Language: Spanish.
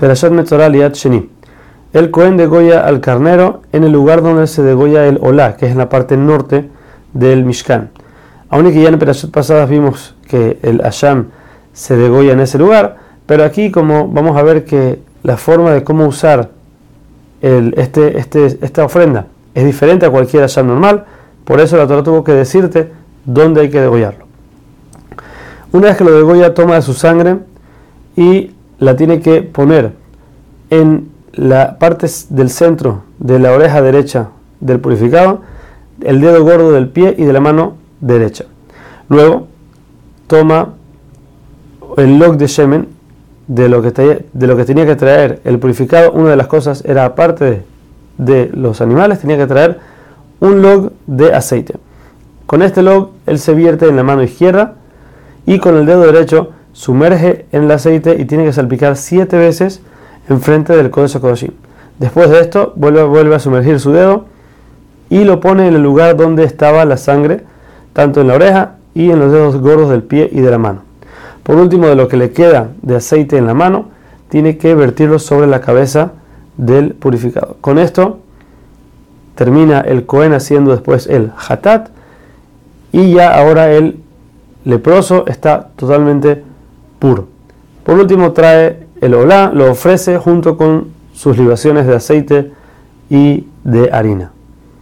Perashat Metzorah Liat Sheni. El Cohen degolla al carnero en el lugar donde se degolla el Olá, que es en la parte norte del Mishkan. Aún que ya en Perashat pasadas vimos que el Asham se degolla en ese lugar, pero aquí como vamos a ver que la forma de cómo usar este, este, esta ofrenda es diferente a cualquier Asham normal, por eso la Torah tuvo que decirte dónde hay que degollarlo. Una vez que lo degolla, toma de su sangre y la tiene que poner en la parte del centro de la oreja derecha del purificado, el dedo gordo del pie y de la mano derecha. Luego toma el log de Shemen de lo, que de lo que tenía que traer el purificado. Una de las cosas era, aparte de, los animales, tenía que traer un log de aceite. Con este log él se vierte en la mano izquierda y con el dedo derecho sumerge en el aceite y tiene que salpicar siete veces enfrente del Kodesh Kodoshim. Después de esto, vuelve, vuelve a sumergir su dedo y lo pone en el lugar donde estaba la sangre, tanto en la oreja y en los dedos gordos del pie y de la mano. Por último, de lo que le queda de aceite en la mano, tiene que vertirlo sobre la cabeza del purificado. Con esto termina el Cohen haciendo después el Hatat y ya ahora el leproso está totalmente puro. Por último, trae el olá, lo ofrece junto con sus libaciones de aceite y de harina.